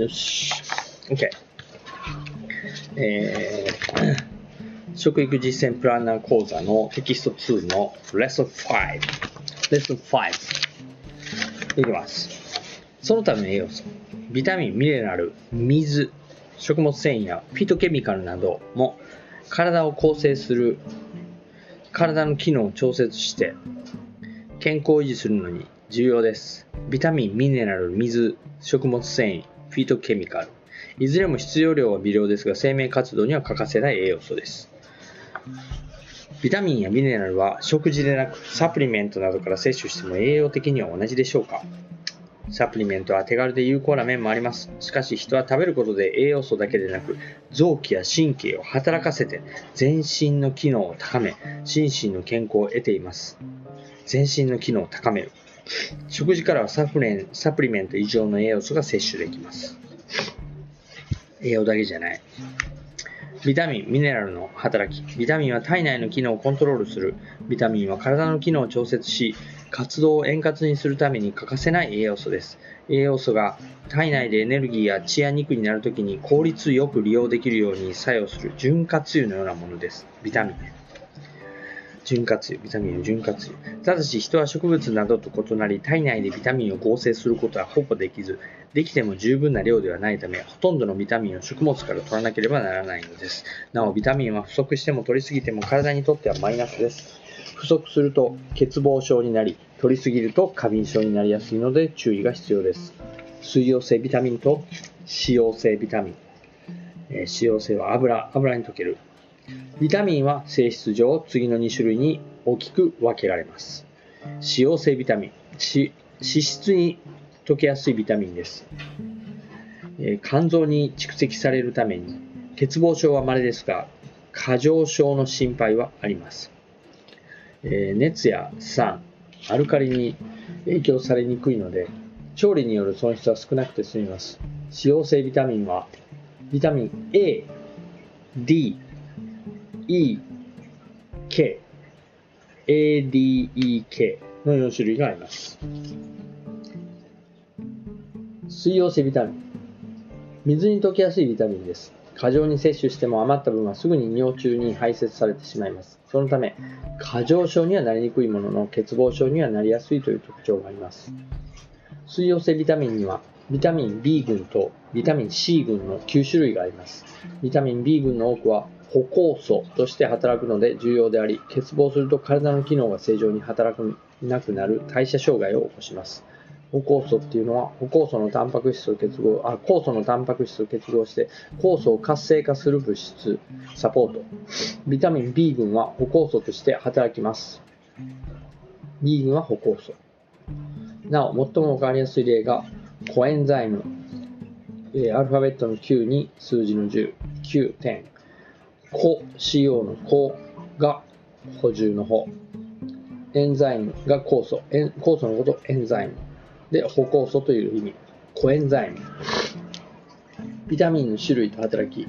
よし。OK。えー、食育実践プランナー講座のテキスト2のレッスン5。レッスン5。いきます。そのための栄養素。ビタミン、ミネラル、水、食物繊維やフィトケミカルなども体を構成する体の機能を調節して健康を維持するのに重要です。ビタミン、ミネラル、水、食物繊維、フィートケミカル。いずれも必要量は微量ですが、生命活動には欠かせない栄養素です。ビタミンやミネラルは食事でなくサプリメントなどから摂取しても栄養的には同じでしょうか？サプリメントは手軽で有効な面もあります。しかし人は食べることで栄養素だけでなく臓器や神経を働かせて全身の機能を高め心身の健康を得ています。全身の機能を高める。食事からはサプレサプリメント以上の栄養素が摂取できます。栄養だけじゃない。ビタミン、ミネラルの働き。ビタミンは体内の機能をコントロールする。ビタミンは体の機能を調節し、活動を円滑にするために欠かせない栄養素です。栄養素が体内でエネルギーや血や肉になるときに効率よく利用できるように作用する潤滑油のようなものです。ビタミン。潤滑油、ビタミンの潤滑油。ただし人は植物などと異なり、体内でビタミンを合成することはほぼできず、できても十分な量ではないため、ほとんどのビタミンを食物から取らなければならないのです。なお、ビタミンは不足しても取りすぎても体にとってはマイナスです。不足すると欠乏症になり、取りすぎると過敏症になりやすいので注意が必要です。水溶性ビタミンと脂溶性ビタミン。えー、脂溶性は油、油に溶ける。ビタミンは性質上次の2種類に大きく分けられます。脂溶性ビタミン、脂質に溶けやすいビタミンです。え、肝臓に蓄積されるために欠乏症は稀ですが過剰症の心配はあります。え、熱や酸、アルカリに影響されにくいので調理による損失は少なくて済みます。脂溶性ビタミンはビタミン A、D、E、K、ADEK の4種類があります。水溶性ビタミン。水に溶けやすいビタミンです。過剰に摂取しても余った分はすぐに尿中に排泄されてしまいます。そのため、過剰症にはなりにくいものの、欠乏症にはなりやすいという特徴があります。水溶性ビタミンには、ビタミン B 群とビタミン C 群の9種類があります。ビタミン B 群の多くは歩行素として働くので重要であり、欠乏すると体の機能が正常に働かなくなる代謝障害を起こします。歩酵素っていうのは、歩酵素のタンパク質を結合、あ、酵素のタンパク質を結合して、酵素を活性化する物質、サポート。ビタミン B 群は歩酵素として働きます。B 群は歩酵素。なお、最もわかりやすい例が、コエンザイム。アルファベットの9に数字の10、9点。コ、CO のコが補充の方。エンザイムが酵素。酵素のことエンザイム。で、歩酵素という意味。コエンザイム。ビタミンの種類と働き。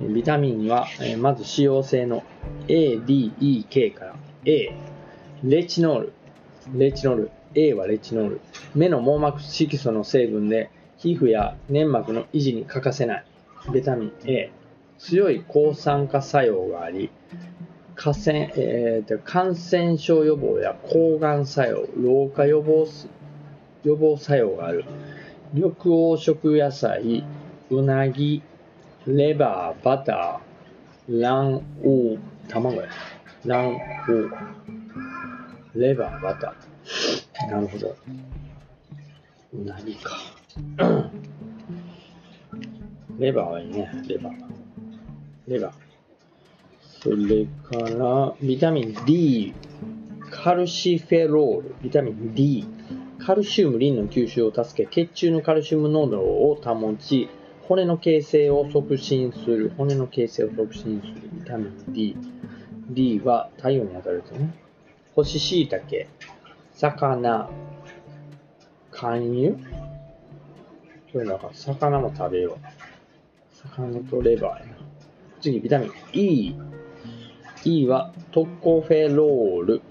ビタミンは、まず使用性の A、D、E、K から A。レチノール。レチノール。A はレチノール。目の網膜色素の成分で皮膚や粘膜の維持に欠かせない。ビタミン A。強い抗酸化作用があり、感染,、えー、感染症予防や抗がん作用、老化予防予防作用がある。緑黄色野菜、うなぎ、レバー、バター、卵黄、卵や。卵黄、レバー、バター。なるほど。うなぎか。レバーはいいね、レバー。レバー。それから、ビタミン D、カルシフェロール、ビタミン D、カルシウム、リンの吸収を助け、血中のカルシウム濃度を保ち、骨の形成を促進する、骨の形成を促進するビタミン D。D は太陽に当たるんですね。干し椎茸、魚、肝油そういうのか、魚も食べよう。魚とレバーやな。次、ビタミン E。E はトコフェロール。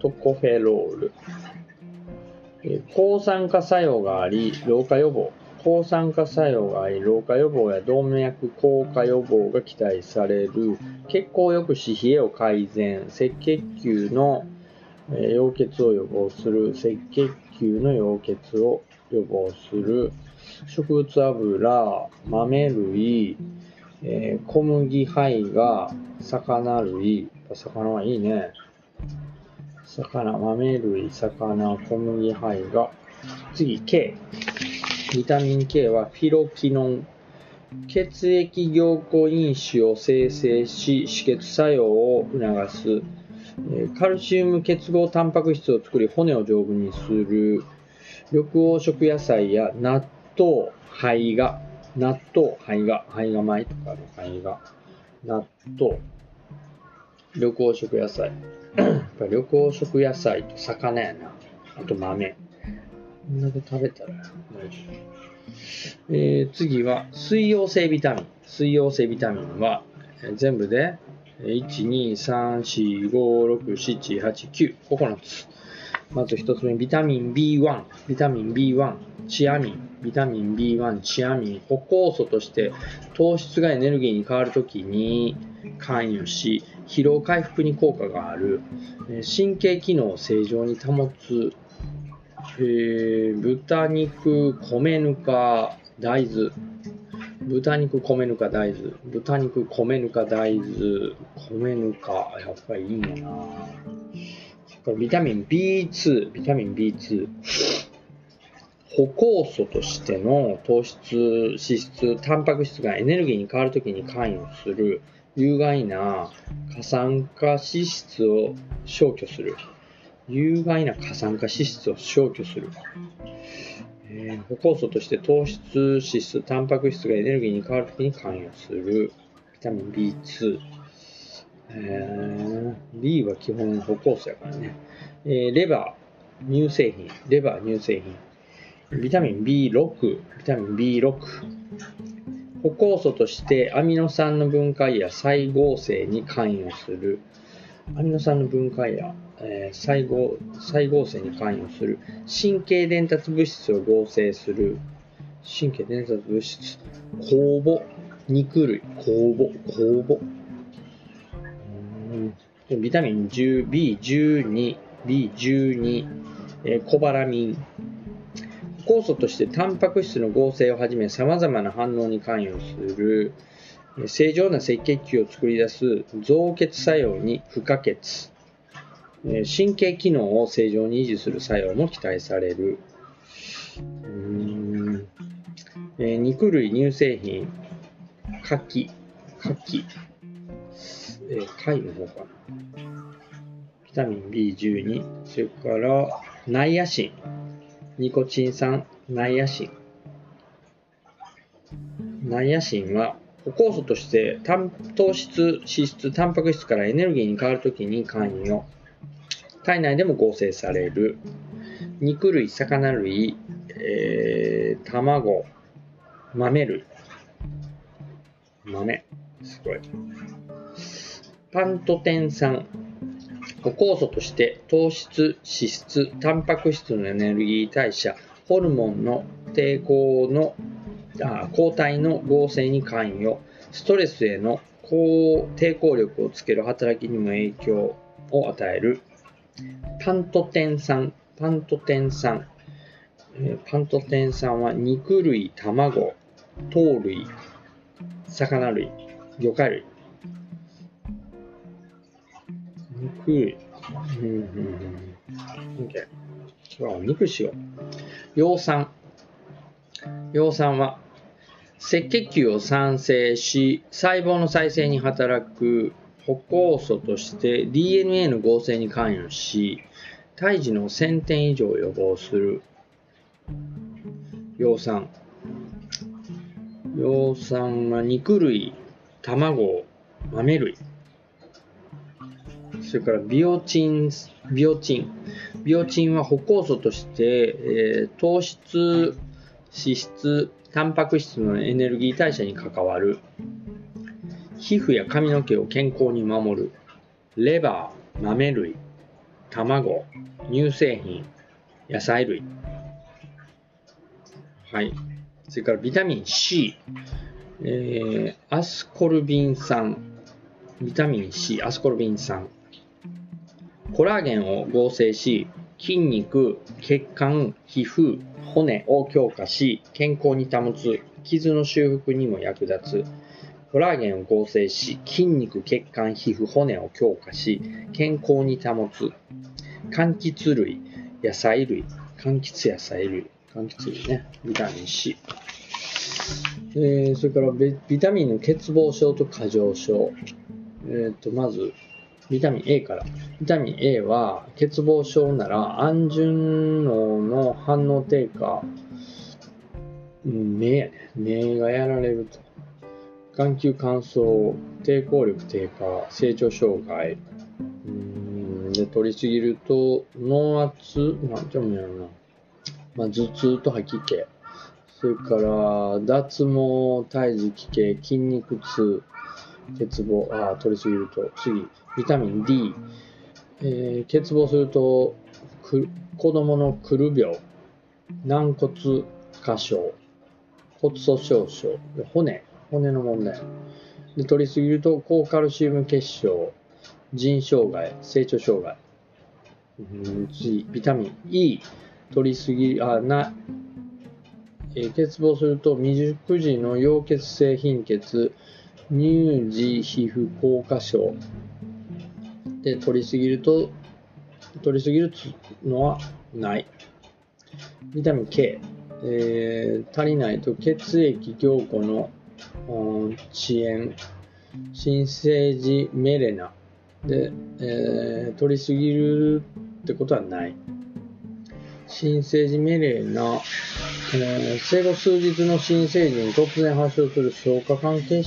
トコフェロール。え抗酸化作用があり、老化予防。抗酸化作用があり、老化予防や動脈硬化予防が期待される、血行抑止、冷えを改善、赤血球の溶血を予防する、赤血球の溶血を予防する、植物油、豆類、えー、小麦胚が魚類、魚はいいね。魚、豆類、魚、小麦胚が。次、K。ビタミン K はフィロキノン。血液凝固因子を生成し、止血作用を促す。カルシウム結合タンパク質を作り、骨を丈夫にする。緑黄色野菜や納豆、胚芽。納豆、胚芽。胚芽米とかの胚芽。納豆。緑黄色野菜。緑黄色野菜と魚やな。あと豆。こんだけ食べたら大丈夫。え、次は水溶性ビタミン。水溶性ビタミンは、えー、全部で1、2、3、4、5、6、7、8、9、9つ。まず一つ目、ビタミン B1、ビタミン B1、チアミン、ビタミン B1、チアミン、歩酵素として糖質がエネルギーに変わるときに関与し、疲労回復に効果がある、神経機能を正常に保つえー、豚肉、米ぬか、大豆。豚肉、米ぬか、大豆。豚肉、米ぬか、大豆。米ぬか、やっぱりいいんやな。そビタミン B2、ビタミン B2。歩酵素としての糖質、脂質、タンパク質がエネルギーに変わるときに関与する有害な過酸化脂質を消去する。有害な過酸化脂質を消去する。えー、歩酵素として糖質、脂質、タンパク質がエネルギーに変わるときに関与する。ビタミン B2。えー、B は基本歩酵素やからね。えー、レバー、乳製品。レバー、乳製品。ビタミン B6、ビタミン B6。歩酵素としてアミノ酸の分解や再合成に関与する。アミノ酸の分解やえー、細胞細胞性に関与する神経伝達物質を合成する神経伝達物質酵母肉類酵母酵母ビタミン 10B12 B12、えー、コバラミン。酵素としてタンパク質の合成をはじめ様々な反応に関与する正常な赤血球を作り出す造血作用に不可欠。神経機能を正常に維持する作用も期待される。うん。えー、肉類、乳製品、牡蠣、牡蠣、えー、貝の方かな。ビタミン B12、それからナイアシン、ニコチン酸、ナイアシン。ナイアシンは酵素として糖質、脂質、タンパク質からエネルギーに変わるときに関与。体内でも合成される肉類、魚類、えー、卵、豆類。豆。すごい。パントテン酸。酵素として糖質、脂質、タンパク質のエネルギー代謝、ホルモンの抵抗のあ抗体の合成に関与、ストレスへの抵抗力をつける働きにも影響を与えるパントテン酸、パントテン酸、パントテン酸は肉類、卵、糖類、魚類、魚介類。肉類。うんうんうん。OK。今日は肉しよう。葉酸。葉酸は赤血球を産生し、細胞の再生に働く歩酵素として DNA の合成に関与し、胎児の1000点以上を予防する葉酸。葉酸は肉類、卵、豆類。それからビオチン、ビオチン。ビオチンは歩酵素として、えー、糖質、脂質、タンパク質のエネルギー代謝に関わる。皮膚や髪の毛を健康に守るレバー、豆類、卵、乳製品、野菜類。はい。それからビタミン C、えー、アスコルビン酸、ビタミン C、アスコルビン酸、コラーゲンを合成し、筋肉、血管、皮膚、骨を強化し、健康に保つ、傷の修復にも役立つ、コラーゲンを合成し、筋肉、血管、皮膚、骨を強化し、健康に保つ、柑橘類、野菜類、柑橘野菜類、柑橘類ね、ビタミン C。えー、それからビタミンの欠乏症と過剰症。えっ、ー、と、まず、ビタミン A から。ビタミン A は、欠乏症なら、安順脳の反応低下、目やね。目がやられると。眼球乾燥、抵抗力低下、成長障害。うんで、取りすぎると、脳圧、なんてもやるな。まあ、頭痛と吐き気。それから、脱毛、体重器系、筋肉痛、欠乏、あ取りすぎると。次、ビタミン D。えー、欠乏すると、く子供のくる病、軟骨過傷、骨粗鬆症、骨、骨の問題。で取りすぎると、高カルシウム結晶、腎障害、成長障害。うん次、ビタミン E。取りすぎ、あ、な、え、欠乏すると未熟児の溶血性貧血、乳児皮膚硬化症で取りすぎると取りすぎるのはない。ビタミン K、えー、足りないと血液凝固の遅延、新生児メレナで、えー、取りすぎるってことはない。新生児メレナえー、生後数日の新生児に突然発症する消化管出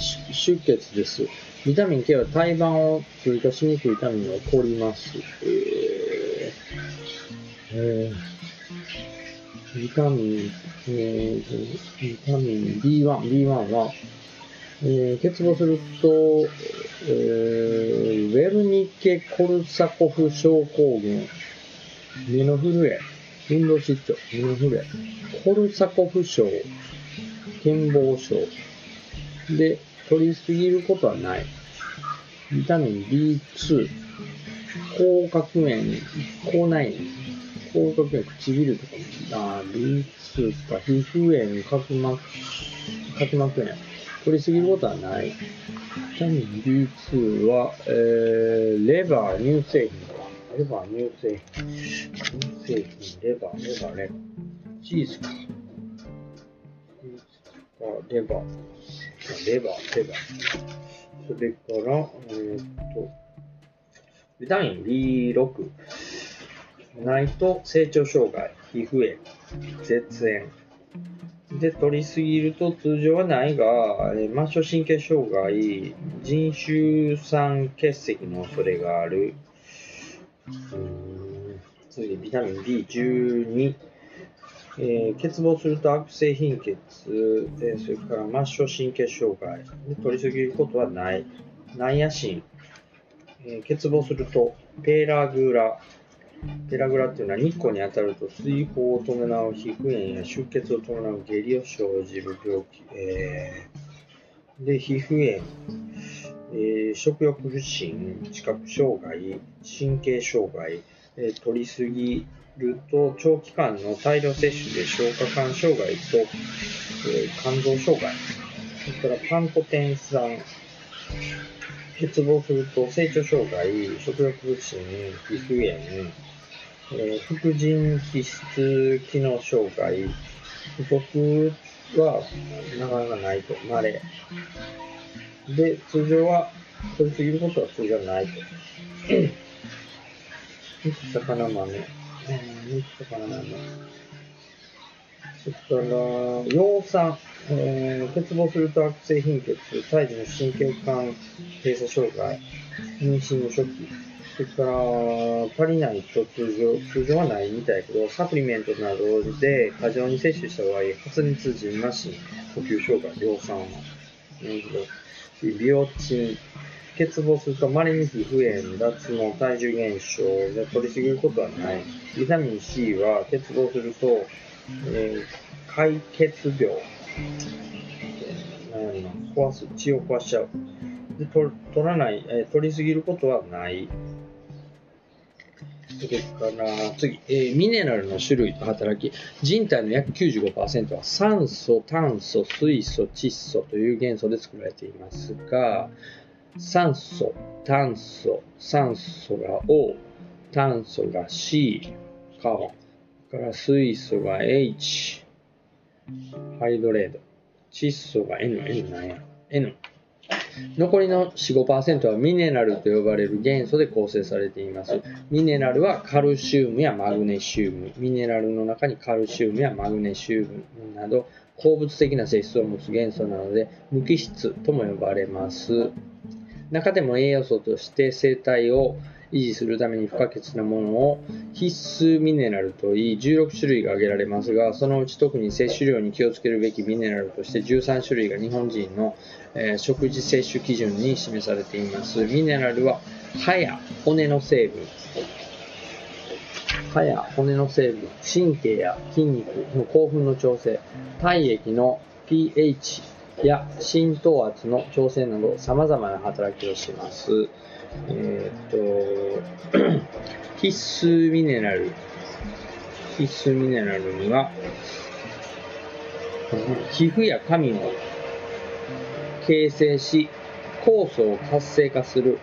血です。ビタミン K は胎盤を通過しにくいために起こります。えーえー、ビタミン、えー、ビタミン B1、B1 は、えー、欠乏すると、えー、ウェルニケ・コルサコフ症候群、目の震え、運動失調、インフレ、コルサコフ症、健忘症。で、取りすぎることはない。ビタミン B2、甲殻炎、口内炎、甲殻炎、唇とか、あ B2 か、皮膚炎、角膜、角膜炎。取りすぎることはない。ビタミン B2 は、えー、レバー、乳製品、レバー、乳製品。乳製品、レバー、レバー、レバー。チーズか。チーズか、レバー。レバー、レバー。それから、えー、っと、ビタミン B6。ないと成長障害、皮膚炎、絶縁。で、取りすぎると通常はないが、末梢神経障害、腎臭酸結石の恐れがある。次、ビタミン B12、えー、欠乏すると悪性貧血、えー、それから末梢神経障害。で取りすぎることはない。ナイアシン、えー、欠乏するとペラグラ、ペラグラっていうのは日光に当たると水疱を伴う皮膚炎や出血を伴う下痢を生じる病気、えー、で皮膚炎、えー、食欲不振、知覚障害、神経障害、えー、取りすぎると長期間の大量摂取で消化管障害と、えー、肝臓障害、それからパンコテン酸、欠乏すると成長障害、食欲不振、皮膚炎、えー、副腎皮質機能障害、不足はなかなかないと、稀。で、通常は、取りすぎることは通常はないと。肉、魚豆。魚豆。それから、葉酸。えー、欠乏すると悪性貧血、胎児の神経管閉鎖障害、妊娠の初期。それから、足りないと通常、通常はないみたいけど、サプリメントなどで過剰に摂取した場合、発熱時なし、呼吸障害、葉酸は。なるほど。ビオチン、欠乏すると稀に皮膚炎、脱毛、体重減少で取りすぎることはない。ビタミン C は欠乏すると、えー、解血病、えー壊す、血を壊しちゃう。で取取らない、えー取りすぎることはない。それから次、えーミネラルの種類と働き、人体の約95%は酸素、炭素、水素、窒素という元素で作られていますが、酸素、炭素、酸素が O、炭素が C、カーボン、から水素が H、ハイドレード、窒素が N、N なんや N。残りの4、5%はミネラルと呼ばれる元素で構成されています。ミネラルはカルシウムやマグネシウム。ミネラルの中にカルシウムやマグネシウムなど鉱物的な性質を持つ元素なので無機質とも呼ばれます。中でも栄養素として生態を維持するために不可欠なものを必須ミネラルといい16種類が挙げられますがそのうち特に摂取量に気をつけるべきミネラルとして13種類が日本人の、えー食事摂取基準に示されていますミネラルは歯や骨の成分歯や骨の成分神経や筋肉の興奮の調整体液の pH や浸透圧の調整など様々な働きをします。えーっと、必須ミネラル。必須ミネラルには、皮膚や髪を形成し、酵素を活性化する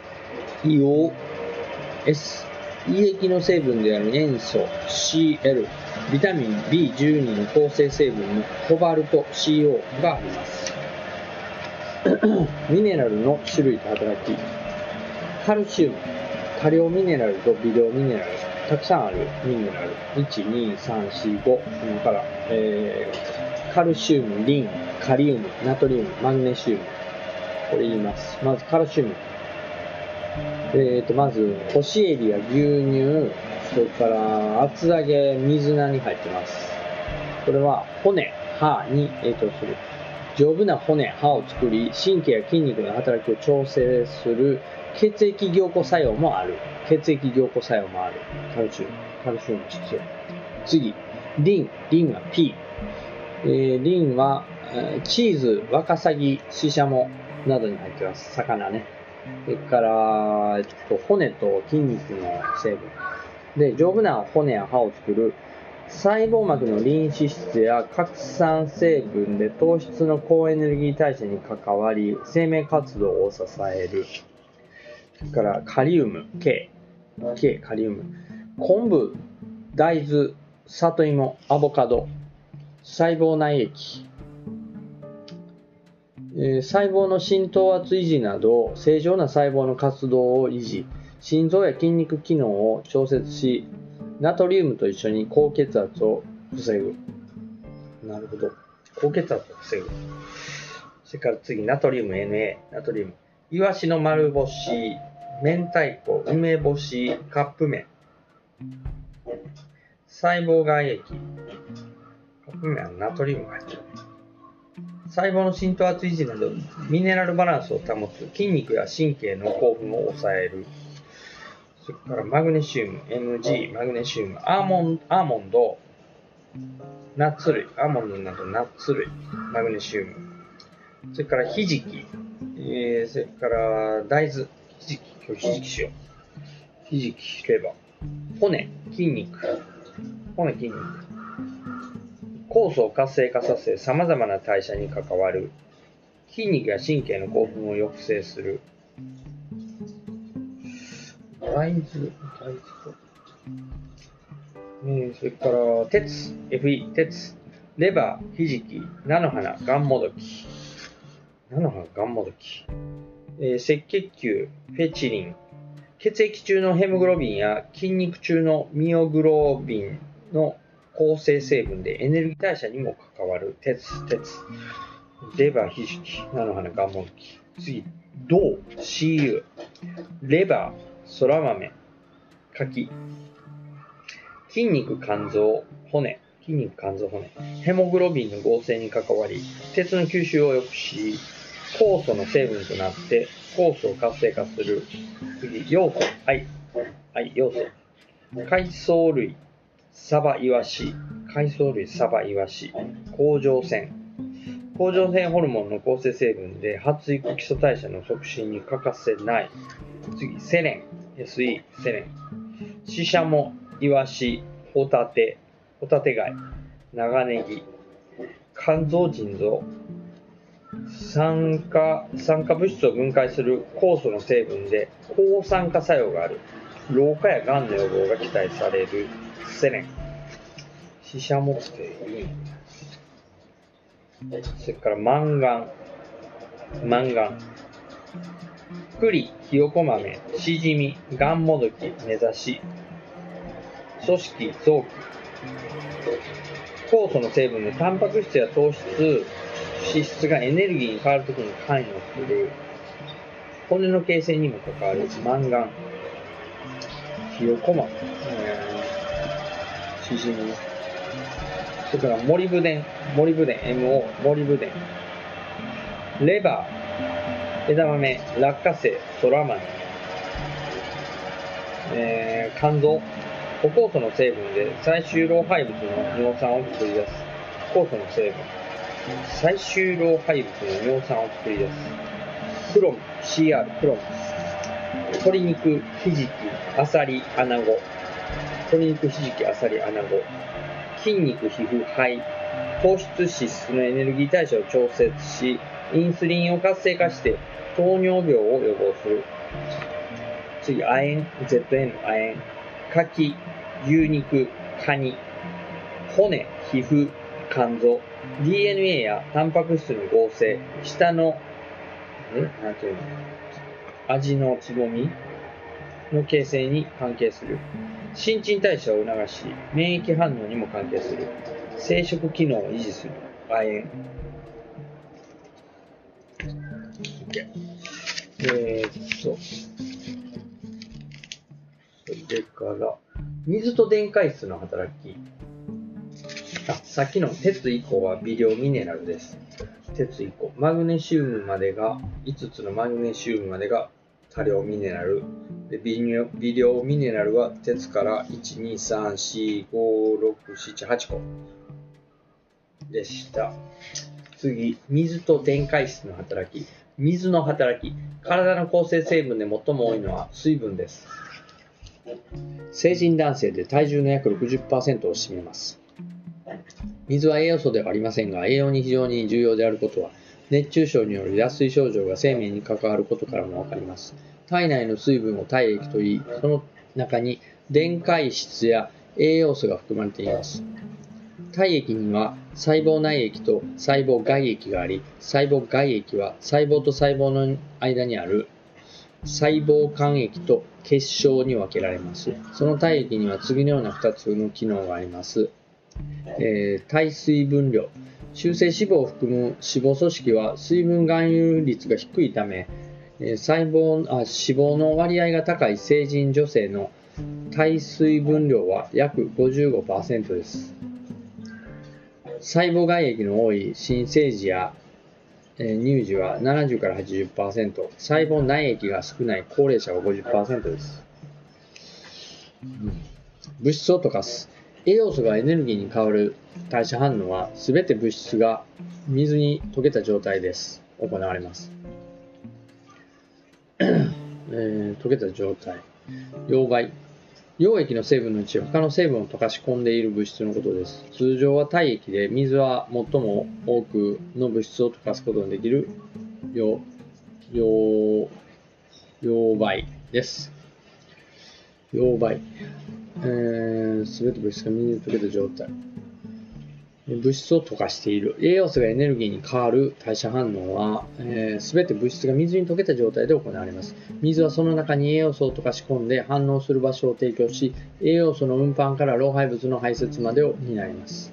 硫黄 S、胃液の成分である塩素 Cl、ビタミン B12 の構成成分のコバルト CO があります。ミネラルの種類と働き、カルシウム、多量ミネラルと微量ミネラル、たくさんある。ミネラル、1、2、3、4、5、今から、えー、カルシウム、リン、カリウム、ナトリウム、マグネシウム、これ言います。まずカルシウム。えーと、まず、干しエビや牛乳、それから厚揚げ、水菜に入ってます。これは骨、歯に影響する。丈夫な骨、歯を作り、神経や筋肉の働きを調整する。血液凝固作用もある。血液凝固作用もある。カルシウム。カルシウム必要。次、リン。リンは P。えーリンは、チーズ、ワカサギ、シシャモなどに入ってます。魚ね。それから、えっと、骨と筋肉の成分。で、丈夫な骨や歯を作る細胞膜のリン脂質や核酸成分で糖質の高エネルギー代謝に関わり、生命活動を支える。それから、カリウム、K。K、カリウム。昆布、大豆、里芋、アボカド、細胞内液。えー細胞の浸透圧維持など、正常な細胞の活動を維持、心臓や筋肉機能を調節し、ナトリウムと一緒に高血圧を防ぐ。なるほど。高血圧を防ぐ。それから次、ナトリウム NA、ナトリウム。イワシの丸干し、明太子、梅干し、カップ麺。細胞外液。カップ麺はナトリウムが入ってる。細胞の浸透圧維持などミネラルバランスを保つ筋肉や神経の興奮を抑えるそれからマグネシウム MG マグネシウムアーモンアーモンドナッツ類アーモンドなどナッツ類マグネシウムそれからひじき、えー、それから大豆、ひじき、今日ひじきしよう。ひじき、レバー、骨、筋肉、骨、筋肉。酵素を活性化させ、さまざまな代謝に関わる。筋肉や神経の興奮を抑制する。大豆、大豆と。えー、それから、鉄、FE、鉄、レバー、ひじき、菜の花、がんもどき。7波ガンマ時、えー、赤血球、フェチリン、血液中のヘモグロビンや筋肉中のミオグロビンの構成成分でエネルギー代謝にも関わる鉄、鉄。レバー、皮脂き、菜の花、ガンモドキ。次、銅、CU。レバー、そら豆、柿。筋肉、肝臓、骨。筋肉、肝臓、骨。ヘモグロビンの合成に関わり、鉄の吸収を良くし、酵素の成分となって酵素を活性化する。次、要素。はい。はい、要素。海藻類、サバイワシ、海藻類、サバイワシ、甲状腺、甲状腺ホルモンの構成成分で発育基礎代謝の促進に欠かせない。次、セレン。SE、セレン。シシャモ、イワシ、ホタテ、ホタテ貝、長ネギ、肝臓腎臓、酸化、酸化物質を分解する酵素の成分で抗酸化作用がある。老化や癌の予防が期待されるセレン。シシャモっていいそれからマンガン。マンガン。栗、ひよこ豆、しじみ、ガンモドキ、目指し、組織、臓器。酵素の成分でタンパク質や糖質、脂質がエネルギーに変わるときに関与する。骨の形成にも関わるマンガン。ひよこ豆。しじみ。それからモリブデン、モリブデン、MO、モリブデン。レバー、枝豆、落花生、ソラマメ。えー、肝臓、歩酵素の成分で最終老廃物の尿酸を作り出す。酵素の成分。最終老廃物の尿酸を作り出す。クロム、CR、クロム。鶏肉、ひじき、アサリ、アナゴ。鶏肉、ひじき、アサリ、アナゴ。筋肉、皮膚、肺。糖質、脂質のエネルギー代謝を調節し、インスリンを活性化して糖尿病を予防する。次、亜鉛、ZN 亜鉛。柿、牛肉、カニ。骨、皮膚、肝臓。DNA やタンパク質の合成。下の、えなんていうの？味のつぼみの形成に関係する。新陳代謝を促し、免疫反応にも関係する。生殖機能を維持する。亜鉛。えー、っと、それから、水と電解質の働き。さっきの鉄以降は微量ミネラルです。鉄以降。マグネシウムまでが、5つのマグネシウムまでが多量ミネラル。で微量微量ミネラルは鉄から1、2、3、4、5、6、7、8個でした。次、水と電解質の働き。水の働き。体の構成成分で最も多いのは水分です。成人男性で体重の約60%を占めます。水は栄養素ではありませんが、栄養に非常に重要であることは、熱中症による脱水症状が生命に関わることからもわかります。体内の水分を体液といい、その中に電解質や栄養素が含まれています。体液には細胞内液と細胞外液があり、細胞外液は細胞と細胞の間にある細胞間液と結晶に分けられます。その体液には次のような2つの機能があります。えー体水分量。中性脂肪を含む脂肪組織は水分含有率が低いため、えー細胞あ脂肪の割合が高い成人女性の体水分量は約55%です。細胞外液の多い新生児や、えー乳児は70から80%、細胞内液が少ない高齢者は50%です。うん物質を溶かす。栄養素がエネルギーに変わる代謝反応は、すべて物質が水に溶けた状態です。行われます。えー溶けた状態。溶媒。溶液の成分のうち他の成分を溶かし込んでいる物質のことです。通常は体液で水は最も多くの物質を溶かすことができる溶溶溶媒です。溶媒。えー、て物質が水に溶けた状態。物質を溶かしている。栄養素がエネルギーに変わる代謝反応は、す、えー、て物質が水に溶けた状態で行われます。水はその中に栄養素を溶かし込んで反応する場所を提供し、栄養素の運搬から老廃物の排泄までを担います。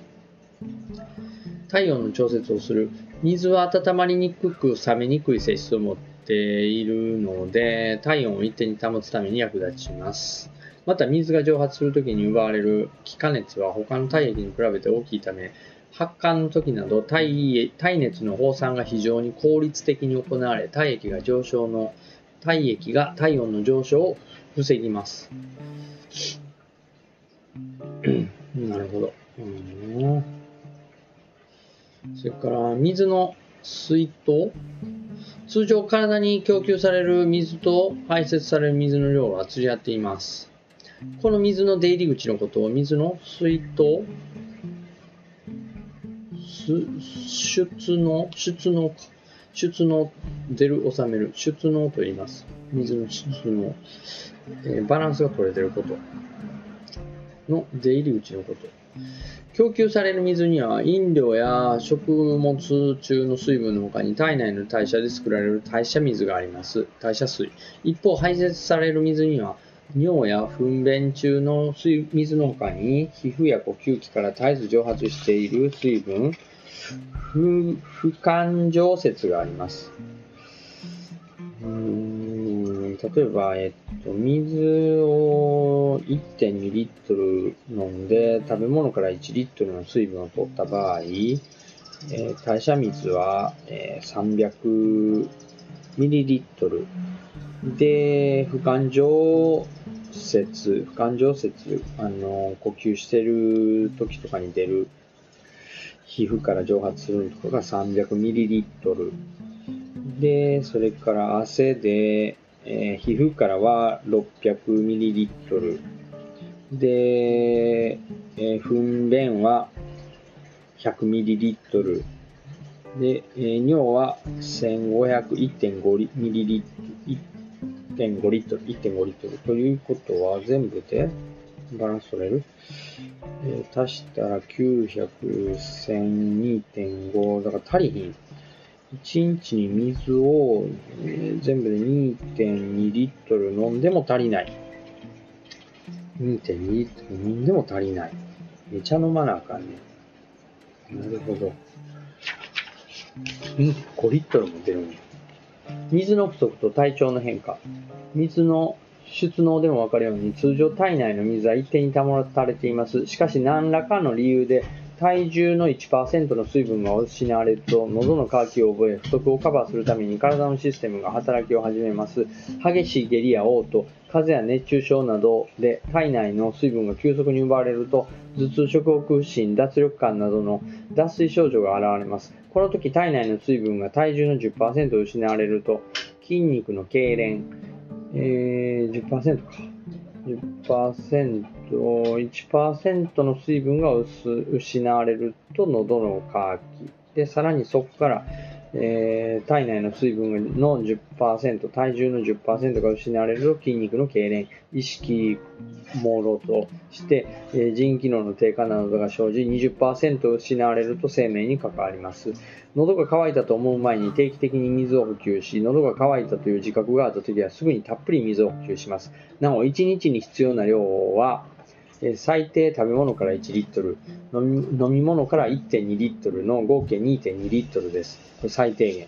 体温の調節をする。水は温まりにくく冷めにくい性質を持っているので、体温を一定に保つために役立ちます。また水が蒸発するときに奪われる気化熱は他の体液に比べて大きいため、発汗の時など体体熱の放散が非常に効率的に行われ、体液が上昇の体液が体温の上昇を防ぎます。なるほど。そそれから水の水筒通常体に供給される水と排泄される水の量は釣り合っています。この水の出入り口のことを水の水筒出の出の出の出る収める出のと言います。水の出の、えーバランスが取れてることの出入り口のこと。供給される水には飲料や食物中の水分の他に体内の代謝で作られる代謝水があります。代謝水。一方、排泄される水には尿や糞便中の水水の他に皮膚や呼吸器から絶えず蒸発している水分、不不感蒸節があります。うん例えば、えっと、水を1.2リットル飲んで、食べ物から1リットルの水分を取った場合、えー代謝水は、えー300ミリリットル。で、不感蒸節、不感蒸節、あの、呼吸してる時とかに出る皮膚から蒸発するのとかが300ミリリットル。で、それから汗で、えー皮膚からは600ミリリットル。で、えー糞便は100ミリリットル。で、えー尿は1500、1.5リミリリットル、1.5リットル、1.5リットル。ということは全部でバランス取れる、えー足したら900、1000、2.5。だから足りひん。1日に水を、えー全部で2.2リットル飲んでも足りない。2.2リットル飲んでも足りない。めちゃ飲まなあかんね。なるほど。5リットルも出るんや。水の不足と体調の変化。水の出能でもわかるように、通常体内の水は一定に保たれています。しかし何らかの理由で、体重の1%の水分が失われると、喉の渇きを覚え、不足をカバーするために体のシステムが働きを始めます。激しい下痢や嘔吐、風邪や熱中症などで体内の水分が急速に奪われると、頭痛、食欲不振、脱力感などの脱水症状が現れます。この時体内の水分が体重の10%失われると、筋肉の痙攣、えー、10%か。10%、1%の水分が失われると喉の渇き。で、さらにそこから、えー体内の水分の10%、体重の10%が失われると筋肉の痙攣、意識朦朧として、えー腎機能の低下などが生じ、20%失われると生命に関わります。喉が渇いたと思う前に定期的に水を補給し、喉が渇いたという自覚があったときはすぐにたっぷり水を補給します。なお、1日に必要な量は、最低食べ物から1リットル飲み、物から1.2リットルの合計2.2リットルです。これ最低限。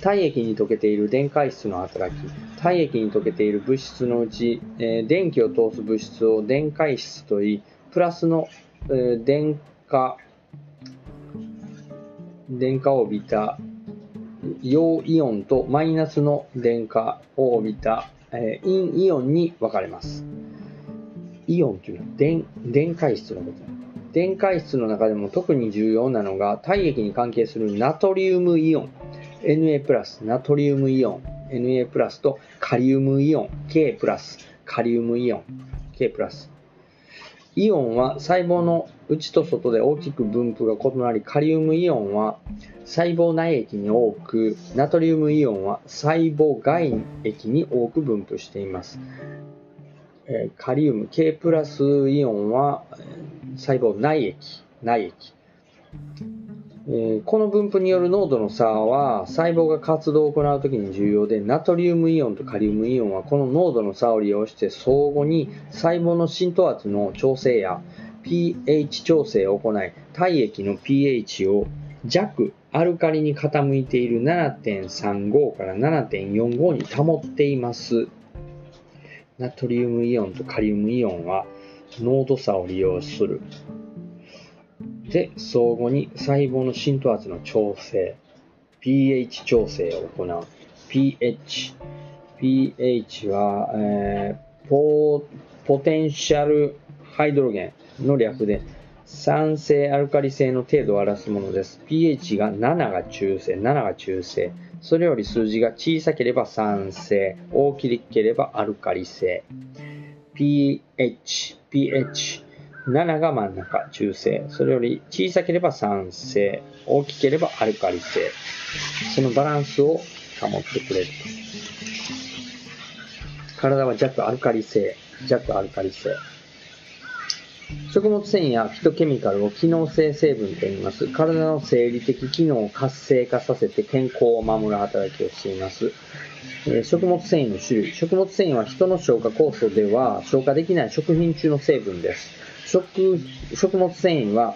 体液に溶けている電解質の働き。体液に溶けている物質のうち、えー電気を通す物質を電解質といい、プラスの、えー電化、電化を帯びた陽イオンとマイナスの電化を帯びた、え陰イオンに分かれます。イオンというのは電電解質のこと電解質の中でも特に重要なのが体液に関係するナトリウムイオン。Na プラスナトリウムイオン。Na プラスとカリウムイオン。K プラスカリウムイオン。K プラス。イオンは細胞の内と外で大きく分布が異なりカリウムイオンは細胞内液に多くナトリウムイオンは細胞外液に多く分布しています。えーカリウム K プラスイオンは細胞内液内液、えーこの分布による濃度の差は細胞が活動を行うときに重要でナトリウムイオンとカリウムイオンはこの濃度の差を利用して相互に細胞の浸透圧の調整や pH 調整を行い体液の pH を弱アルカリに傾いている7.35から7.45に保っています。ナトリウムイオンとカリウムイオンは濃度差を利用する。で、相互に細胞の浸透圧の調整、pH 調整を行う。pH。pH は、えーポポテンシャルハイドロゲンの略で、酸性、アルカリ性の程度を表すものです。pH が7が中性、7が中性。それより数字が小さければ酸性、大きければアルカリ性。pH、pH、7が真ん中、中性。それより小さければ酸性、大きければアルカリ性。そのバランスを保ってくれる。体は弱アルカリ性、弱アルカリ性。食物繊維やフィトケミカルを機能性成分と言います。体の生理的機能を活性化させて健康を守る働きをしています。えー、食物繊維の種類。食物繊維は人の消化酵素では消化できない食品中の成分です。食食物繊維は、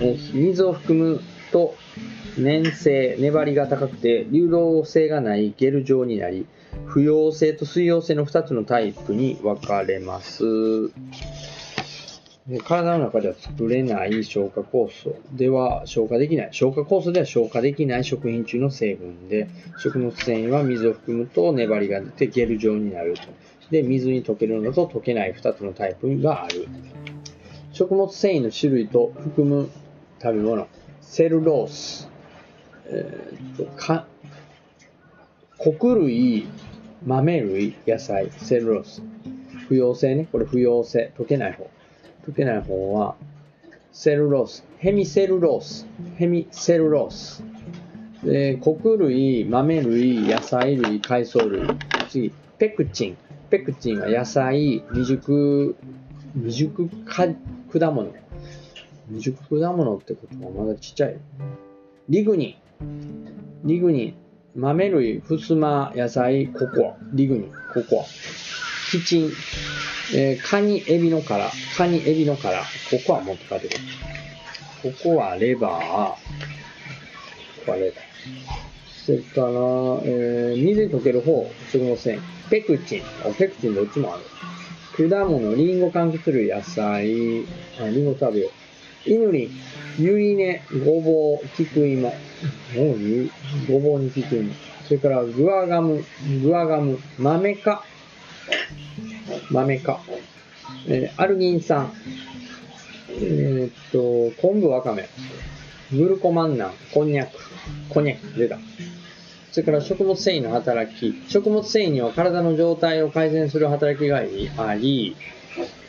えー、水を含むと粘性、粘りが高くて流動性がないゲル状になり、不溶性と水溶性の2つのタイプに分かれます。体の中では作れない消化酵素では消化できない。消化酵素では消化できない食品中の成分で、食物繊維は水を含むと粘りが出てゲル状になると。で、水に溶けるのと溶けない2つのタイプがある。食物繊維の種類と含む食べ物。セルロース。えー、とか穀類、豆類、野菜、セルロース。不溶性ね。これ不溶性。溶けない方。溶けない方は、セルロース、ヘミセルロース、ヘミセルロース。で、穀類、豆類、野菜類、海藻類。次、ペクチン。ペクチンは野菜、未熟、未熟か果物。未熟果物ってことはまだちっちゃい。リグニン。リグニン。豆類、ふすま、野菜、ココア。リグニン、ココア。キチン。えー、カニ、エビの殻、カニ、エビの殻、ここは持って帰ってくる。ここはレバー、ここはレバー。それから、えー、水に溶ける方、食物繊維。ペクチン。お、ペクチンどっちもある。果物、リンゴ、柑橘類、野菜、あ、リンゴ食べよう。イヌリン、ユリネ、ゴボウ、キクイモ。もう、ごぼうにキクイモ。それから、グアガム、グアガム、豆か。豆か、えー、アルギン酸、えー、っと、昆布わかめ、グルコマンナン、こんにゃく、こんにゃく、出た。それから食物繊維の働き。食物繊維には体の状態を改善する働きがあり、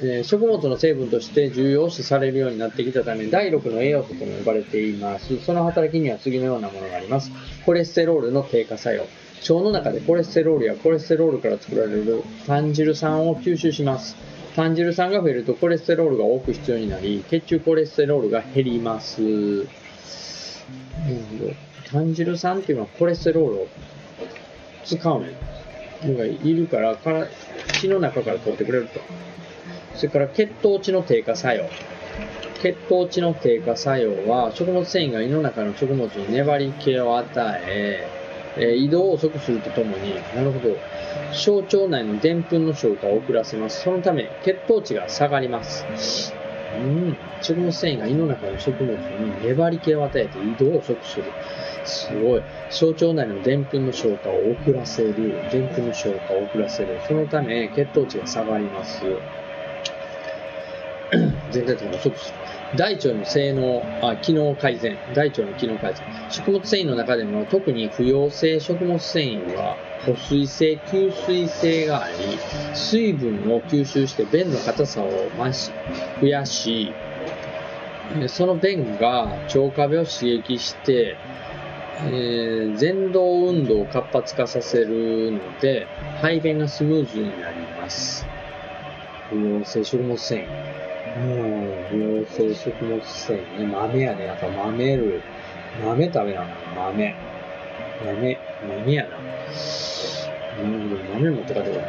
えー、食物の成分として重要視されるようになってきたため、第6の栄養素とも呼ばれています。その働きには次のようなものがあります。コレステロールの低下作用。腸の中でコレステロールやコレステロールから作られる炭汁酸を吸収します。炭汁酸が増えるとコレステロールが多く必要になり、血中コレステロールが減ります。炭汁酸っていうのはコレステロールを使うのがいるからから血の中から取ってくれると。それから血糖値の低下作用。血糖値の低下作用は食物繊維が胃の中の食物に粘り気を与え、え移動を遅くするとともに、なるほど、小腸内のでんぷんの消化を遅らせます。そのため、血糖値が下がります。うん、食物繊維が胃の中の食物に粘り気を与えて移動を遅くする。すごい。小腸内のでんぷんの消化を遅らせる。でんぷんの消化を遅らせる。そのため、血糖値が下がります。全体的に遅くする。大腸の性能あ、機能改善。大腸の機能改善。食物繊維の中でも特に不溶性食物繊維は保水性、吸水性があり、水分を吸収して便の硬さを増し、増やし、その便が腸壁を刺激して、えー、前動運動を活発化させるので、排便がスムーズになります。不溶性食物繊維。うん、養成食物繊維ね。豆やね。やっぱ豆類。豆食べなの豆。豆、豆やな。うん、豆持って帰ってこい。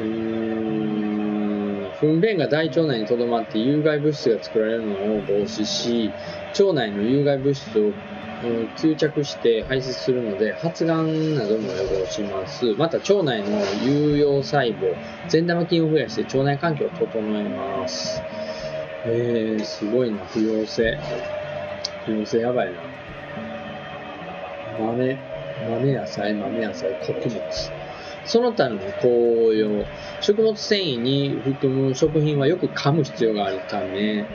うん、糞便が大腸内にとどまって有害物質が作られるのを防止し、腸内の有害物質を吸着して排出するので発がんなども予防します。また腸内の有用細胞、善玉菌を増やして腸内環境を整えます。えー、すごいな、不溶性。不溶性やばいな。豆、豆野菜、豆野菜、穀物。その他の効用、食物繊維に含む食品はよく噛む必要があるため、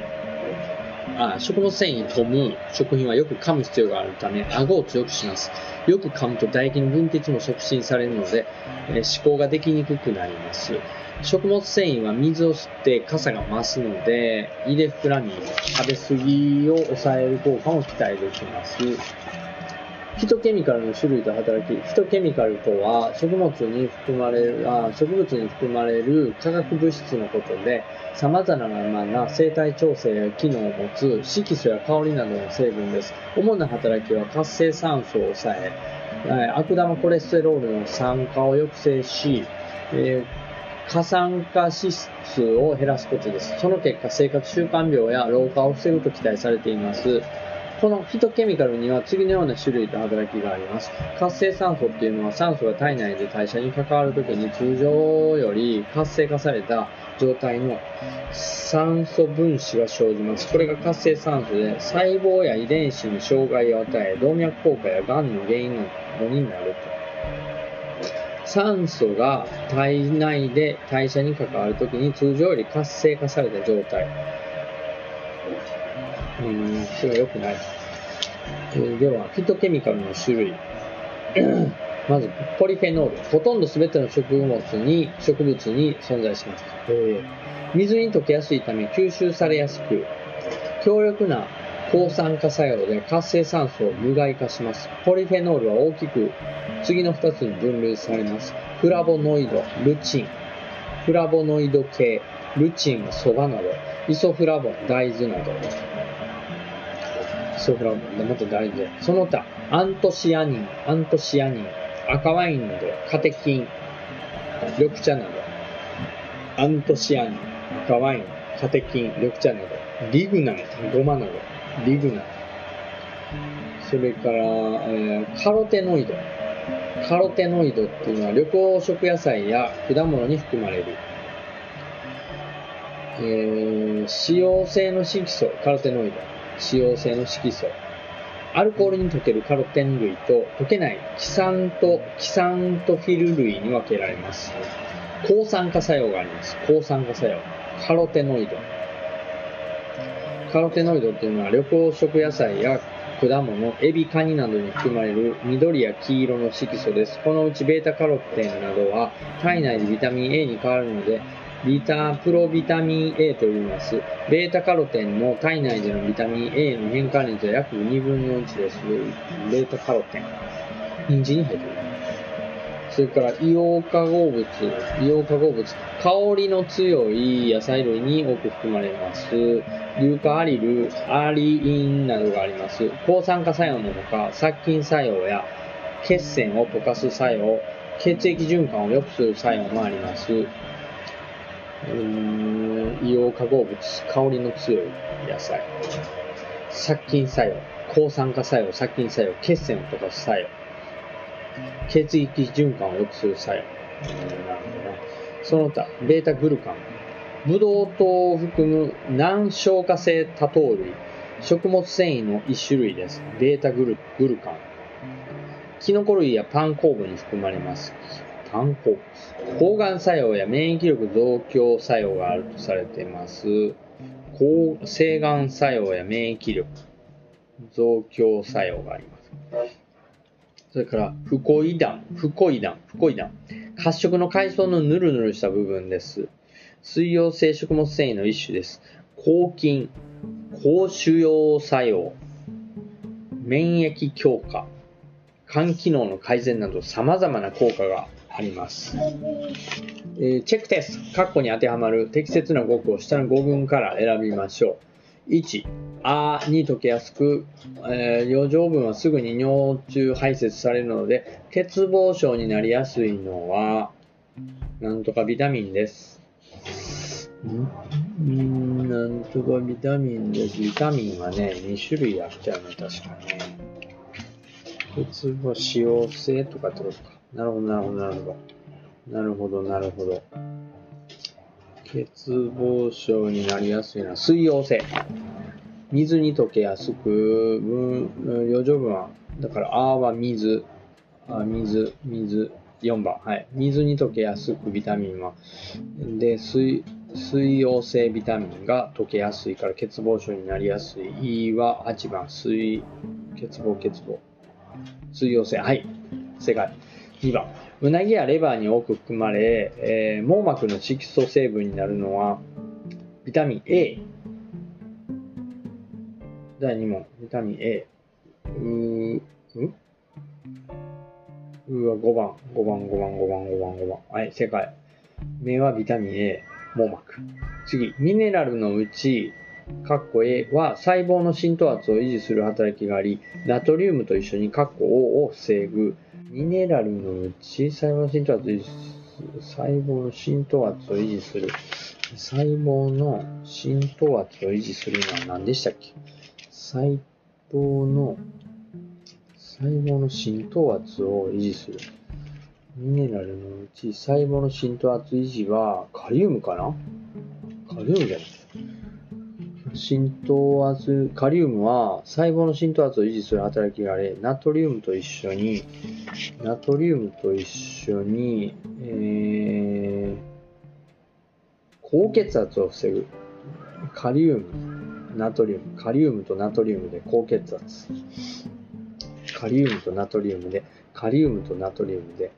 あ食物繊維に富む食品はよく噛む必要があるため、顎を強くします。よく噛むと唾液の分泌も促進されるので、えー、思考ができにくくなります。食物繊維は水を吸って傘が増すので、胃で膨らみ、食べ過ぎを抑える効果も期待できます。フィトケミカルの種類と働き、フィトケミカルとは食物に含まれる、あ植物に含まれる化学物質のことで、様々な生体調整や機能を持つ色素や香りなどの成分です。主な働きは活性酸素を抑え、悪玉コレステロールの酸化を抑制し、えー、過酸化脂質を減らすことです。その結果、生活習慣病や老化を防ぐと期待されています。このフィトケミカルには次のような種類と働きがあります。活性酸素っていうのは酸素が体内で代謝に関わるときに通常より活性化された状態の酸素分子が生じます。これが活性酸素で細胞や遺伝子に障害を与え、動脈硬化や癌の原因などになると。酸素が体内で代謝に関わるときに通常より活性化された状態。うん、それは良くない。えー、では、フィトケミカルの種類。まず、ポリフェノール。ほとんど全ての植物に、植物に存在します。えー、水に溶けやすいため吸収されやすく、強力な抗酸化作用で活性酸素を無害化します。ポリフェノールは大きく次の2つに分類されます。フラボノイド、ルチン、フラボノイド系、ルチンはソバなど、イソフラボン、大豆など。ソフラボンでまた大豆。その他、アントシアニン、アントシアニン、赤ワインなど、カテキン、緑茶など、アントシアニン、赤ワイン、カテキン、緑茶など、リグナン、ゴマなど、リグナン。それから、えー、カロテノイド。カロテノイドっていうのは緑黄色野菜や果物に含まれる。えー、脂溶性の色素、カロテノイド。使用性の色素。アルコールに溶けるカロテン類と溶けないキサント、キサントフィル類に分けられます。抗酸化作用があります。抗酸化作用。カロテノイド。カロテノイドっていうのは緑黄色野菜や果物、エビ、カニなどに含まれる緑や黄色の色素です。このうちベータカロテンなどは体内でビタミン A に変わるのでビタプロビタミン A と言います。ベータカロテンの体内でのビタミン A の変換率は約2分の1です。ベータカロテン。人参に入っている。それから硫黄化合物、硫黄化合物、香りの強い野菜類に多く含まれます。硫化アリル、アリインなどがあります。抗酸化作用のほか、殺菌作用や血栓を溶かす作用、血液循環を良くする作用もあります。硫黄化合物、香りの強い野菜。殺菌作用、抗酸化作用、殺菌作用、血栓を溶かす作用。血液循環を良くする作用。その他、ベータグルカン。ブドウ糖を含む難消化性多糖類。食物繊維の一種類です。ベータグルグルカン。キノコ類やパン酵母に含まれます。炭鉱抗がん作用や免疫力増強作用があるとされています。抗性がん作用や免疫力。増強作用があります。それからフコイダンフコイダンフコイダン褐色の海藻のヌルヌルした部分です。水溶性食物繊維の一種です。抗菌。高腫瘍作用。免疫強化。肝機能の改善など様々な効果があります。えー、チェックテスト、括弧に当てはまる適切な語句を下の語群から選びましょう。1、あに溶けやすく、えー、余剰分はすぐに尿中排泄されるので、欠乏症になりやすいのは、なんとかビタミンです。んなんとかビタミンです。ビタミンはね、2種類あったよね、確かね。欠乏使用性とかってことか。なるほど、なるほど、なるほど。なるほど、なるほど。欠乏症になりやすいのは水溶性。水に溶けやすく、余剰分は、だから、あは水、あ、水、水、4番。はい。水に溶けやすくビタミンは。で、水、水溶性ビタミンが溶けやすいから欠乏症になりやすい。E は8番。水、欠乏、欠乏。水溶性。はい。正解。2番。うなぎやレバーに多く含まれ、えー、網膜の色素成分になるのは、ビタミン A。第2問。ビタミン A。うー、ん？うわ、5番、5番、5番、5番、5番、5番。はい、正解。目はビタミン A、網膜。次、ミネラルのうち、カッコ A は細胞の浸透圧を維持する働きがあり、ナトリウムと一緒にカッコ O を防ぐ。ミネラルのうち細胞の浸透圧を維持する。細胞の浸透圧を維持する。細胞の浸透圧を維持するのは何でしたっけ？細胞の細胞の浸透圧を維持する。ミネラルのうち細胞の浸透圧維持はカリウムかな？カリウムじゃない浸透圧、カリウムは細胞の浸透圧を維持する働きがあれ、ナトリウムと一緒に、ナトリウムと一緒に、えー、高血圧を防ぐ。カリウム、ナトリウム、カリウムとナトリウムで高血圧。カリウムとナトリウムで、カリウムとナトリウムで、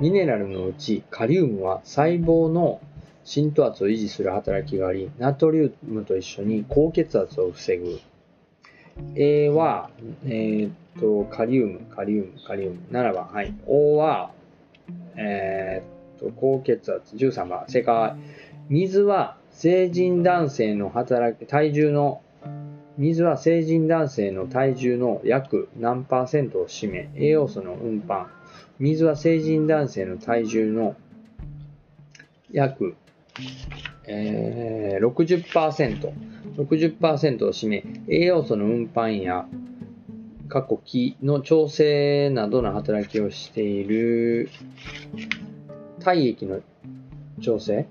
ミネラルのうちカリウムは細胞の浸透圧を維持する働きがあり、ナトリウムと一緒に高血圧を防ぐ。A は、えー、っと、カリウム、カリウム、カリウム。7番、はい。O は、えー、っと、高血圧。13番、正解。水は成人男性の働き、体重の水は成人男性の体重の約何パーセントを占め、栄養素の運搬。水は成人男性の体重の約、えー、60%、60%を占め、栄養素の運搬や過去気の調整などの働きをしている体液の調整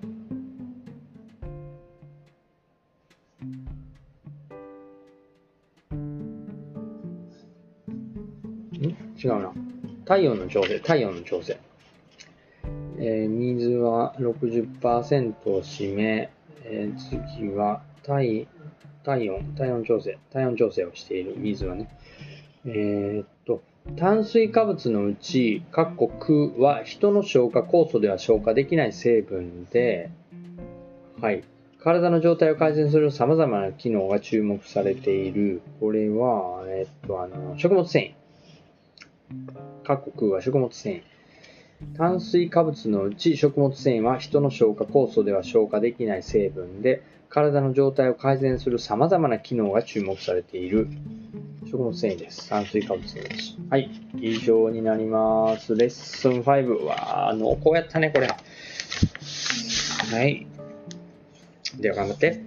違うな。体温の調整、体温の調整。えー、水は60%を占め、えー、次は体、体温、体温調整、体温調整をしている水はね。えー、っと、炭水化物のうち、カッコ空は人の消化酵素では消化できない成分で、はい。体の状態を改善する様々な機能が注目されている。これは、えっと、あの、食物繊維。各国は食物繊維。炭水化物のうち食物繊維は人の消化酵素では消化できない成分で、体の状態を改善する様々な機能が注目されている食物繊維です。炭水化物のうち。はい。以上になります。レッスン5は、濃厚やったね、これ。はい。では頑張って。